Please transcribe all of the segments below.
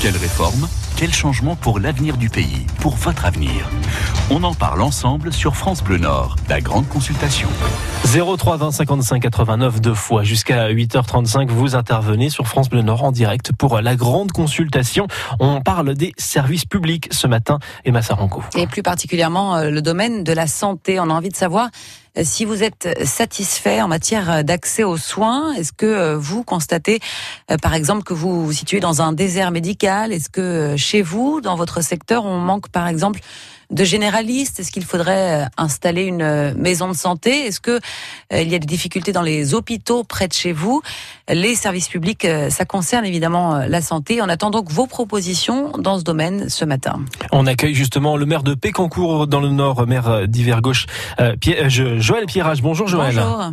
Quelle réforme Quel changement pour l'avenir du pays Pour votre avenir On en parle ensemble sur France Bleu Nord, la grande consultation. 03 20 55 89 deux fois jusqu'à 8h35 vous intervenez sur France Bleu Nord en direct pour la grande consultation. On parle des services publics ce matin Emma Saranco. Et plus particulièrement euh, le domaine de la santé. On a envie de savoir si vous êtes satisfait en matière d'accès aux soins, est-ce que euh, vous constatez, par exemple, que vous vous situez dans un désert médical? Est-ce que chez vous, dans votre secteur, on manque, par exemple, de généralistes? Est-ce qu'il faudrait installer une maison de santé? Est-ce que il y a des difficultés dans les hôpitaux près de chez vous? Les services publics, ça concerne évidemment la santé. On attend donc vos propositions dans ce domaine ce matin. On accueille justement le maire de Pécancourt dans le Nord, maire d'hiver gauche, euh, Joël Pierrage. Bonjour Joël. Bonjour.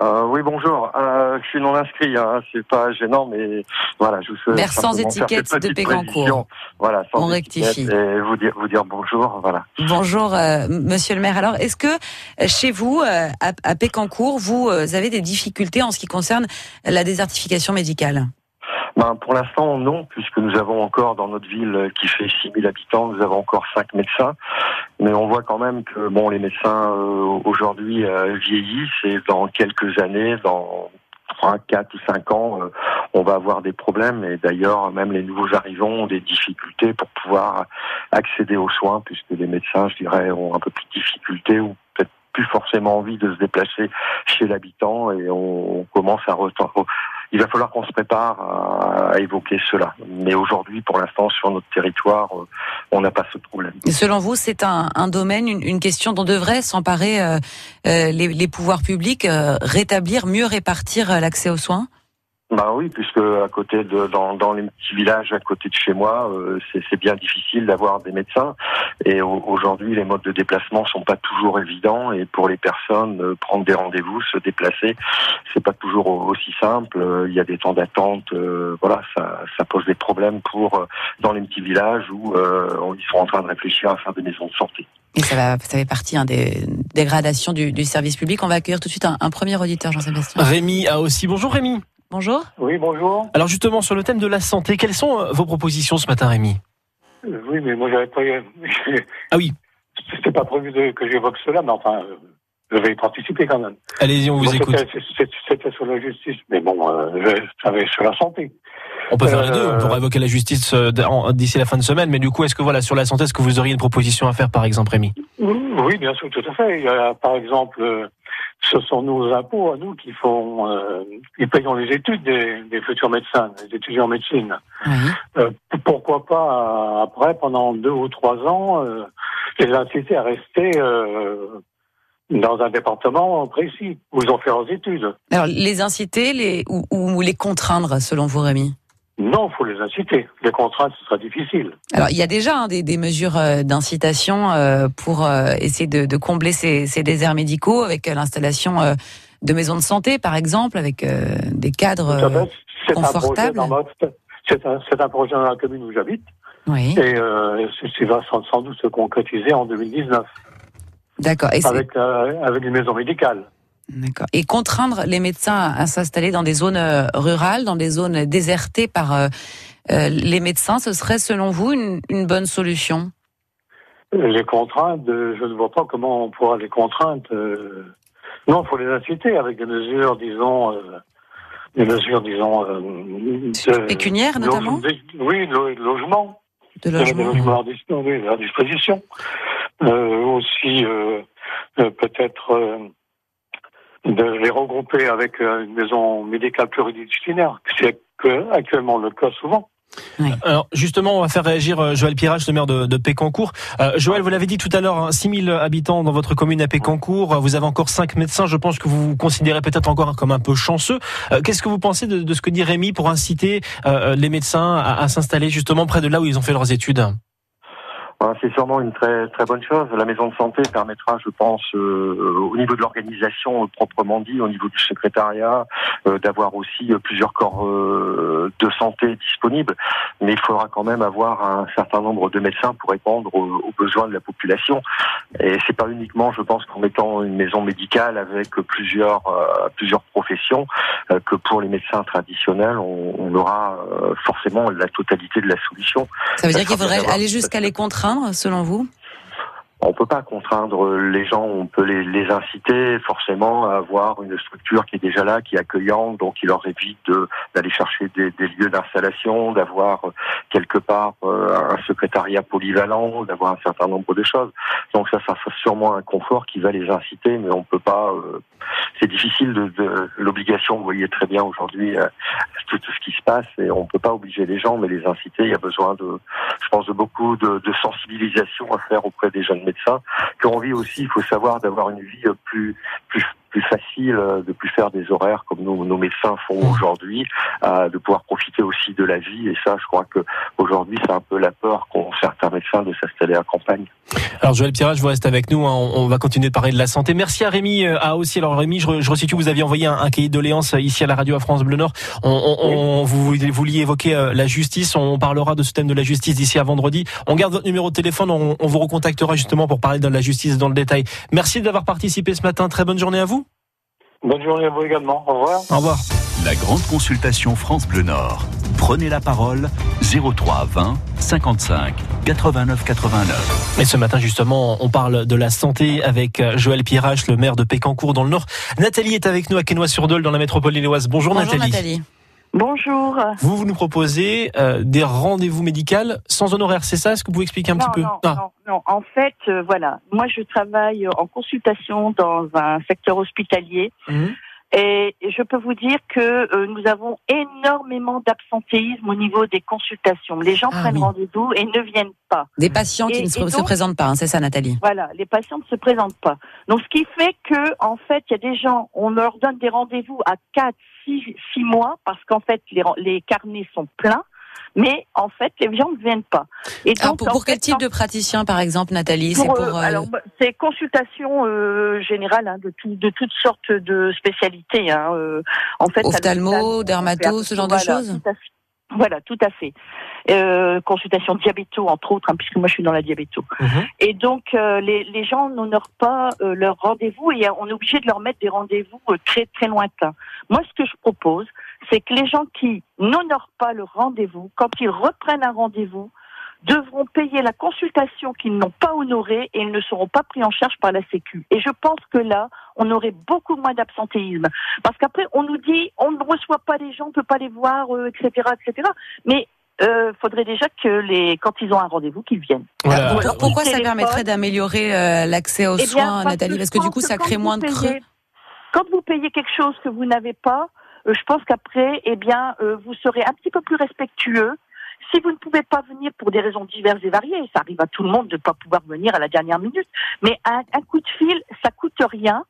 Euh, oui, bonjour. Euh, je suis non inscrit, hein. c'est pas gênant, mais voilà, je vous souhaite Maire sans étiquette de Pégancourt. Voilà, sans On rectifie. Et vous dire, vous dire bonjour, voilà. Bonjour, euh, Monsieur le maire. Alors, est-ce que euh, chez vous, euh, à, à Pécancourt, vous avez des difficultés en ce qui concerne la désertification médicale? Ben, pour l'instant, non, puisque nous avons encore dans notre ville qui fait 6000 habitants, nous avons encore 5 médecins. Mais on voit quand même que bon, les médecins euh, aujourd'hui euh, vieillissent et dans quelques années, dans 3, 4 ou 5 ans, euh, on va avoir des problèmes. Et d'ailleurs, même les nouveaux arrivants ont des difficultés pour pouvoir accéder aux soins, puisque les médecins, je dirais, ont un peu plus de difficultés ou peut-être plus forcément envie de se déplacer chez l'habitant et on, commence à il va falloir qu'on se prépare à, évoquer cela. Mais aujourd'hui, pour l'instant, sur notre territoire, euh, on n'a pas ce problème. Selon vous, c'est un, domaine, une, question dont devraient s'emparer euh, euh, les, pouvoirs publics, rétablir, mieux répartir l'accès aux soins? Bah oui, puisque à côté de dans, dans les petits villages à côté de chez moi, euh, c'est bien difficile d'avoir des médecins. Et aujourd'hui, les modes de déplacement sont pas toujours évidents. Et pour les personnes, euh, prendre des rendez-vous, se déplacer, c'est pas toujours aussi simple. Euh, il y a des temps d'attente. voilà, ça, ça pose des problèmes pour dans les petits villages où ils sont en train de réfléchir à faire des maisons de santé. Et ça, va, ça fait partie hein, des dégradations du, du, service public. On va accueillir tout de suite un, un premier auditeur, Jean-Sébastien. Rémi a aussi. Bonjour Rémi. Bonjour. Oui, bonjour. Alors justement, sur le thème de la santé, quelles sont euh, vos propositions ce matin, Rémi? Euh, Oui, mais moi j'avais pas... ah oui C'était pas prévu que j'évoque cela, mais enfin, euh, je vais y participer quand même. Allez-y, on vous écoute. C'était sur la justice, mais bon, ça avait sur la santé. On peut faire les deux, on pourra évoquer la justice d'ici la fin de semaine, mais du coup, est-ce que voilà, sur la santé, est-ce que vous auriez une proposition à faire, par exemple, Rémi? Oui, bien sûr, tout à fait. Il y a, par exemple, ce sont nos impôts à nous qui font, euh, qui payons les études des, des, futurs médecins, des étudiants en médecine. Euh, pourquoi pas après, pendant deux ou trois ans, euh, les inciter à rester euh, dans un département précis où ils ont fait leurs études. Alors les inciter, les ou, ou les contraindre, selon vous, Rémi? Non, il faut les inciter. Les contraintes, ce sera difficile. Alors, il y a déjà hein, des, des, mesures euh, d'incitation euh, pour euh, essayer de, de combler ces, ces, déserts médicaux avec l'installation de maisons de santé, par exemple, avec des cadres confortables. C'est un, un, projet dans la commune où j'habite. Oui. Et c'est va sans, sans, doute se concrétiser en 2019. D'accord. Avec, avec une maison médicale. D'accord. Et contraindre les médecins à s'installer dans des zones euh, rurales, dans des zones désertées par euh, euh, les médecins, ce serait selon vous une, bonne solution? Les contraintes, je ne vois pas comment on pourra les contraindre. Non, il faut les inciter avec des mesures, disons, des mesures, disons, pécuniaires notamment? oui, de logement. De logement. oui, à disposition. aussi, peut-être de les regrouper avec euh, une maison médicale pluridisciplinaire, c'est actuellement le cas souvent. Alors justement, on va faire réagir euh, Joël Pirage, le maire de, de Pécancourt. Euh, Joël, vous l'avez dit tout à l'heure, 6000 hein, habitants dans votre commune à Pécancourt. Vous avez encore 5 médecins. Je pense que vous vous considérez peut-être encore comme un peu chanceux. Qu'est-ce que vous pensez de, ce que dit Rémi pour inciter les médecins à, à s'installer justement près de là où ils ont fait leurs études? C'est sûrement une très très bonne chose. La maison de santé permettra, je pense, euh, au niveau de l'organisation proprement dit, au niveau du secrétariat, euh, d'avoir aussi plusieurs corps euh, de santé disponibles. Mais il faudra quand même avoir un certain nombre de médecins pour répondre aux, besoins de la population. Et c'est pas uniquement, je pense, qu'en mettant une maison médicale avec plusieurs plusieurs professions que pour les médecins traditionnels, on, on aura forcément la totalité de la solution. Ça veut dire qu'il faudrait aller jusqu'à les selon vous? On peut pas contraindre les gens, on peut les, inciter forcément à avoir une structure qui est déjà là, qui est accueillante, donc il leur évite d'aller chercher des, lieux d'installation, d'avoir quelque part euh, un secrétariat polyvalent, d'avoir un certain nombre de choses. Donc ça, ça sera sûrement un confort qui va les inciter, mais on peut pas. Euh, c'est difficile de, de l'obligation. Vous voyez très bien aujourd'hui euh, tout, tout, ce qui se passe, et on peut pas obliger les gens, mais les inciter. Il y a besoin de, je pense, de beaucoup de, de sensibilisation à faire auprès des jeunes médecins ont envie aussi, il faut savoir, d'avoir une vie plus plus plus facile euh, de plus faire des horaires comme nos, nos médecins font mmh. aujourd'hui, euh, de pouvoir profiter aussi de la vie. Et ça, je crois que aujourd'hui, c'est un peu la peur qu'ont certains médecins de s'installer à campagne. Alors Joël Pirage, vous restez avec nous. Hein. On, va continuer de parler de la santé. Merci à Rémi. Euh, à aussi. Alors Rémi, je, je resitue, vous aviez envoyé un, cahier de doléances ici à la radio à France Bleu Nord. On, on, vous, vous vouliez évoquer la justice. On parlera de ce thème de la justice d'ici à vendredi. On garde votre numéro de téléphone. On, on vous recontactera justement pour parler de la justice dans le détail. Merci d'avoir participé ce matin. Très bonne journée à vous. Bonne journée à vous également. Au revoir. Au revoir. La grande consultation France Bleu Nord. Prenez la parole 03 20 55 89 89. Et ce matin justement, on parle de la santé avec euh, Joël Pirache, le maire de Pécancourt dans le Nord. Nathalie est avec nous à Quesnoy-sur-Dole dans la métropole lilloise. Bonjour, Bonjour Nathalie. Bonjour. Vous, vous nous proposez euh, des rendez-vous médicaux sans honoraire, c'est ça? Est-ce que vous pouvez expliquer un petit peu? non, ah. non, non, en fait, euh, voilà, moi je travaille en consultation dans un secteur hospitalier. Mmh. Et je peux vous dire que euh, nous avons énormément d'absentéisme au niveau des consultations. Les gens ah prennent rendez-vous et ne viennent pas. Des patients qui ne se, présentent pas, hein, c'est ça Nathalie? Voilà, les patients ne se présentent pas. Donc ce qui fait que, en fait, il y a des gens, on leur donne des rendez-vous à 4, 6, 6 mois parce qu'en fait, les, les carnets sont pleins mais en fait, les gens ne viennent pas. Et donc, pour, quel type de praticien, par exemple, Nathalie? C'est pour, euh, alors bah, c'est consultation euh, générale hein, de, tout, de toutes sortes de spécialités. Hein, euh, en fait, ophtalmo, dermato, ce genre de choses? Voilà, tout à fait. Euh, consultation diabéto, entre autres, hein, puisque moi je suis dans la diabéto. Mhm. Et donc, euh, les, les, gens n'honorent pas euh, leur rendez-vous et on est obligé de leur mettre des rendez-vous très très lointains. Moi, ce que je propose, c'est que les gens qui n'honorent pas le rendez-vous, quand ils reprennent un rendez-vous, devront payer la consultation qu'ils n'ont pas honorée et ils ne seront pas pris en charge par la Sécu. Et je pense que là, on aurait beaucoup moins d'absentéisme. Parce qu'après, on nous dit, on ne reçoit pas les gens, on ne peut pas les voir, etc., euh, etc. Mais euh, faudrait déjà que les, quand ils ont un rendez-vous, qu'ils viennent. pourquoi ça permettrait d'améliorer euh, l'accès aux eh soins, Nathalie? Parce que du coup, ça crée moins de creux. Quand vous payez quelque chose que vous n'avez pas, euh, je pense qu'après, eh bien, vous serez un petit peu plus respectueux si vous ne pouvez pas venir pour des raisons diverses et variées, ça arrive à tout le monde de ne pas pouvoir venir à la dernière minute, mais un, coup de fil, ça coûte rien.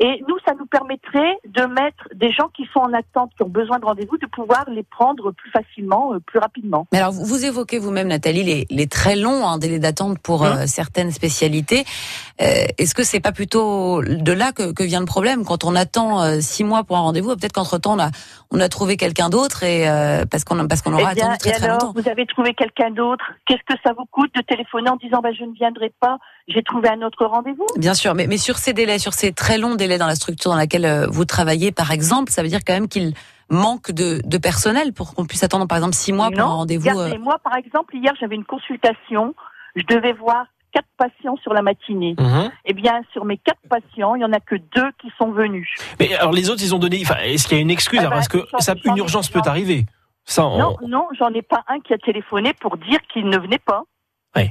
Et nous, ça nous permettrait de mettre des gens qui sont en attente, qui ont besoin de rendez-vous, de pouvoir les prendre plus facilement, euh, plus rapidement. Mais alors, vous évoquez vous-même, Nathalie, les, les, très longs hein, délais d'attente pour euh, mmh. certaines spécialités. Euh, Est-ce que c'est pas plutôt de là que, que, vient le problème? Quand on attend euh, six mois pour un rendez-vous Peut-être qu'entre temps on a on a trouvé quelqu'un d'autre et parce qu'on parce qu'on aura eh attendu très, très longtemps. Vous avez trouvé quelqu'un d'autre? Qu'est-ce que ça vous coûte de téléphoner en disant bah, je ne viendrai pas j'ai trouvé un autre rendez-vous? Bien sûr, mais, mais sur ces délais, sur ces très longs délais dans la structure dans laquelle euh, vous travaillez, par exemple, ça veut dire quand même qu'il manque de, de, personnel pour qu'on puisse attendre, par exemple, six mois pour un rendez-vous. Euh... Moi, par exemple, hier, j'avais une consultation. Je devais voir quatre patients sur la matinée. Mhm. Eh bien, sur mes quatre patients, il y en a que deux qui sont venus. Mais alors, les autres, ils ont donné. Enfin, est-ce qu'il y a une excuse ah bah, Est-ce que ça, une urgence peut arriver ça, Non, non, j'en ai pas un qui a téléphoné pour dire qu'il ne venait pas. Oui.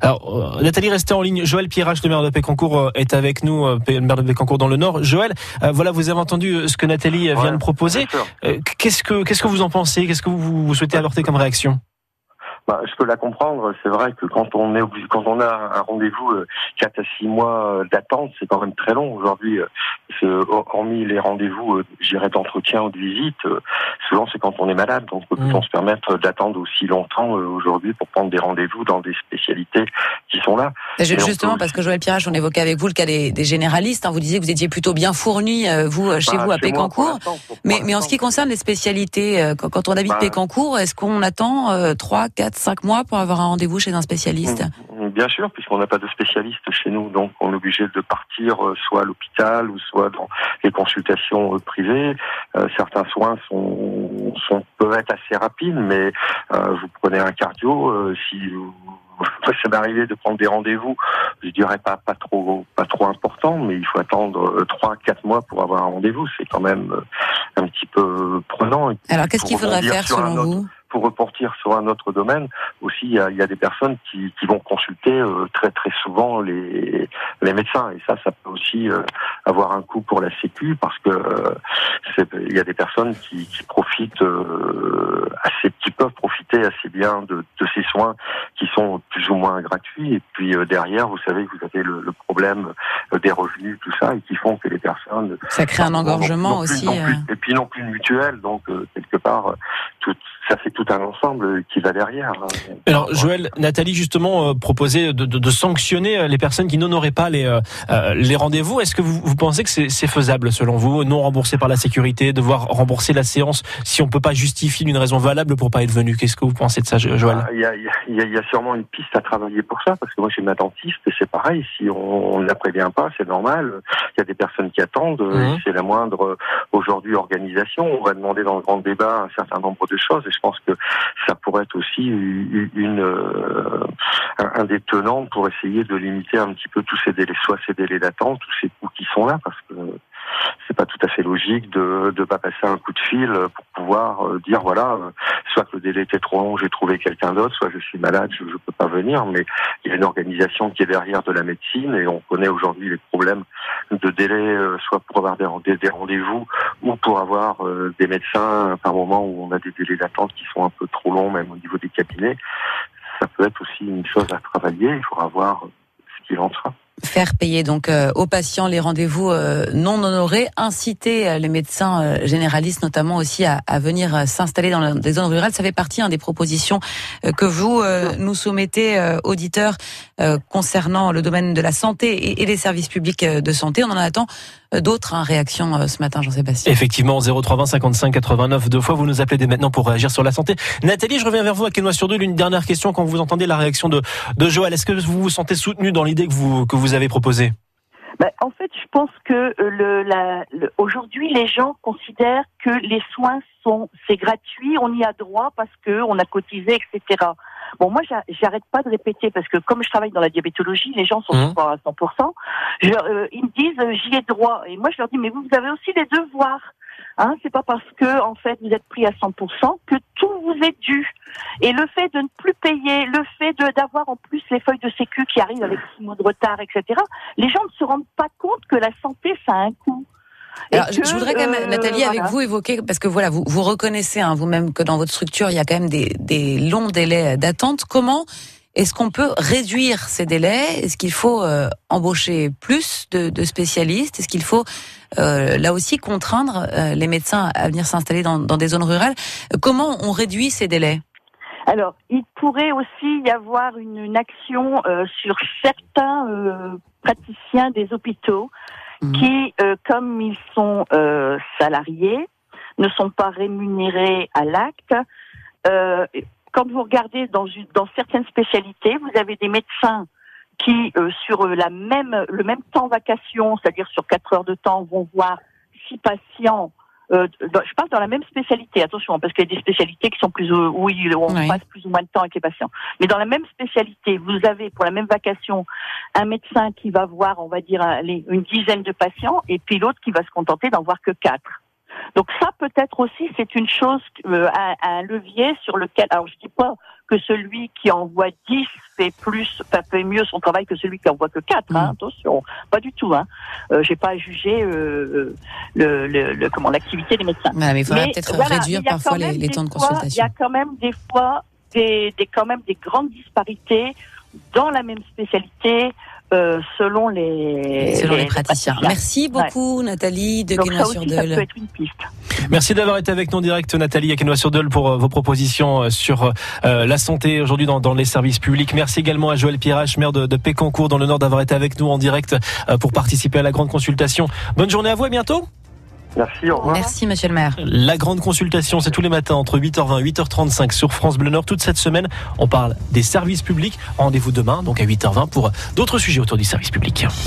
Alors, euh, Nathalie, restez en ligne. Joël Pierrache, le maire de Pécancourt, euh, est avec nous, euh, le maire de Pécancourt dans le Nord. Joël, voilà, vous avez entendu ce que Nathalie vient de proposer. Qu'est-ce que qu'est-ce que vous en pensez? Qu'est-ce que vous, souhaitez apporter comme réaction? Bah, je peux la comprendre. C'est vrai que quand on est obligé, quand on a un rendez-vous euh, 4 à 6 mois euh, d'attente, c'est quand même très long aujourd'hui. Euh, hormis les rendez-vous, euh, j'irais d'entretien ou de visite, souvent c'est quand on est malade. Donc peut-on mmh. se permettre d'attendre aussi longtemps aujourd'hui pour prendre des rendez-vous dans des spécialités qui sont là Justement, parce que Joël Pirage, on évoquait avec vous le cas des, des généralistes. Hein, vous disiez que vous étiez plutôt bien fourni, vous, chez bah, vous, à Pécancourt. Mais, mais en ce qui concerne les spécialités, quand, on habite bah, Pécancourt, est-ce qu'on attend 3, 4, 5 mois pour avoir un rendez-vous chez un spécialiste mm, Bien sûr, puisqu'on n'a pas de spécialiste chez nous, donc on est obligé de partir euh, soit à l'hôpital ou soit dans les consultations euh, privées. Euh, certains soins sont, sont, peuvent être assez rapides, mais vous prenez un cardio, si vous ça m'est arrivé de prendre des rendez-vous, je dirais pas pas trop pas trop important, mais il faut attendre trois quatre mois pour avoir un rendez-vous. C'est quand même un petit peu prenant. Alors qu'est-ce qu'il faudrait faire selon vous? Pour reporter sur un autre domaine, aussi il y a, il y a des personnes qui, qui vont consulter euh, très très souvent les, les médecins. Et ça ça peut aussi euh, avoir un coût pour la Sécu parce que euh, il y a des personnes qui, qui profitent assez qui peuvent profiter assez bien de, de, ces soins qui sont plus ou moins gratuits. Et puis derrière vous savez que vous avez le, le, problème des revenus tout ça et qui font que les personnes ça crée un engorgement aussi et puis non plus une mutuelle. Donc quelque part tout ça fait tout un ensemble qui va derrière. Hein. Alors Joël, Nathalie justement euh, proposait de, de, de, sanctionner euh, les personnes qui n'honoraient pas les, euh, euh les rendez-vous. Est-ce que vous, vous, pensez que c'est faisable selon vous, non remboursé par la sécurité, devoir rembourser la séance si on peut pas justifier d'une raison valable pour pas être venu? Qu'est-ce que vous pensez de ça, Joël? Ah, Il y, a, y, a, y, a, sûrement une piste à travailler pour ça, parce que moi j'ai ma dentiste et c'est pareil. Si on ne la prévient pas, c'est normal. Il y a des personnes qui attendent. Mmh. C'est la moindre aujourd'hui organisation. On va demander dans le grand débat un certain nombre de choses je pense que ça pourrait être aussi une, euh, un des tenants pour essayer de limiter un petit peu tous ces délais, soit ces délais d'attente, tous ces coûts qui sont là, parce que c'est pas tout à fait logique de ne pas passer un coup de fil pour pouvoir euh, dire voilà, euh, soit que le délai était trop long, j'ai trouvé quelqu'un d'autre, soit je suis malade, je ne peux pas venir. Mais il y a une organisation qui est derrière de la médecine et on connaît aujourd'hui les problèmes de délai, euh, soit pour avoir des, rendez-vous ou pour avoir des médecins par moment où on a des délais d'attente qui sont un peu trop longs, même au niveau des cabinets. Ça peut être aussi une chose à travailler. Il faudra voir ce qu'il en sera faire payer donc euh, aux patients les rendez-vous euh, non honorés, inciter euh, les médecins généralistes notamment aussi à, à venir s'installer dans des zones rurales. Ça fait partie hein, des propositions que vous nous soumettez, auditeurs, concernant le domaine de la santé et, les services publics de santé. On en attend d'autres hein, réactions ce matin, Jean-Sébastien. Effectivement, 0320 55 89 deux fois. Vous nous appelez dès maintenant pour réagir sur la santé. Nathalie, je reviens vers vous à Quénois sur deux. Une dernière question quand vous entendez la réaction de, de Joël. Est-ce que vous vous sentez soutenu dans l'idée que vous que vous avez proposé ben, en fait, je pense que euh, le, aujourd'hui, les gens considèrent que les soins sont c'est gratuit, on y a droit parce que on a cotisé, etc. Bon, moi, j'arrête pas de répéter parce que comme je travaille dans la diabétologie, les gens sont mmh. pas à 100%. Je, euh, ils me disent euh, j'y ai droit et moi je leur dis mais vous, vous avez aussi les devoirs. Hein, c'est pas parce que en fait vous êtes pris à 100% que tout vous est dû. Et le fait de ne plus payer, le fait de d'avoir en plus les feuilles de sécu qui arrivent avec six mois de retard, etc. Les gens ne se rendent pas compte que la santé ça a un coût. Alors, je voudrais quand même, euh, Nathalie, avec vous évoquer, parce que voilà, vous, vous reconnaissez hein, vous-même que dans votre structure, il y a quand même des, des longs délais d'attente. Comment est-ce qu'on peut réduire ces délais? Est-ce qu'il faut euh, embaucher plus de, de spécialistes? Est-ce qu'il faut euh, là aussi contraindre euh, les médecins à venir s'installer dans, dans, des zones rurales? Comment on réduit ces délais? Alors, il pourrait aussi y avoir une, une action sur certains praticiens des hôpitaux mmh. qui, comme ils sont salariés, ne sont pas rémunérés à l'acte quand vous regardez dans, dans certaines spécialités, vous avez des médecins qui, euh, sur la même, le même temps vacation, c'est-à-dire sur quatre heures de temps, vont voir six patients. Euh, je parle dans la même spécialité, attention, parce qu'il y a des spécialités qui sont plus euh, où on passe plus ou moins de temps avec les patients. Mais dans la même spécialité, vous avez pour la même vacation un médecin qui va voir, on va dire, une dizaine de patients, et puis l'autre qui va se contenter d'en voir que quatre. Donc ça, peut-être aussi, c'est une chose, euh, un, levier sur lequel, alors je dis pas que celui qui envoie 10 fait plus, fait mieux son travail que celui qui envoie que 4, hein, mm. attention, pas du tout. Hein. Euh, J'ai pas à juger euh, le, le, comment l'activité des médecins. mais il faudrait peut-être réduire parfois les, temps de consultation. Il y a quand même des fois des, des, quand même des grandes disparités dans la même spécialité euh, selon les selon les, praticiens. Merci beaucoup Nathalie de Quesnoy-sur-Deule. Merci d'avoir été avec nous en direct Nathalie à Quesnoy-sur-Deule pour euh, vos propositions euh, sur la santé aujourd'hui dans, dans, les services publics. Merci également à Joël Pirache, maire de, de Pécancourt dans le Nord d'avoir été avec nous en direct pour participer à la grande consultation. Bonne journée à vous, à bientôt. Merci, au revoir. Merci, monsieur le maire. La grande consultation, c'est tous les matins entre 8h20 et 8h35 sur France Bleu Nord. Toute cette semaine, on parle des services publics. Rendez-vous demain, donc à 8h20 pour d'autres sujets autour du service public.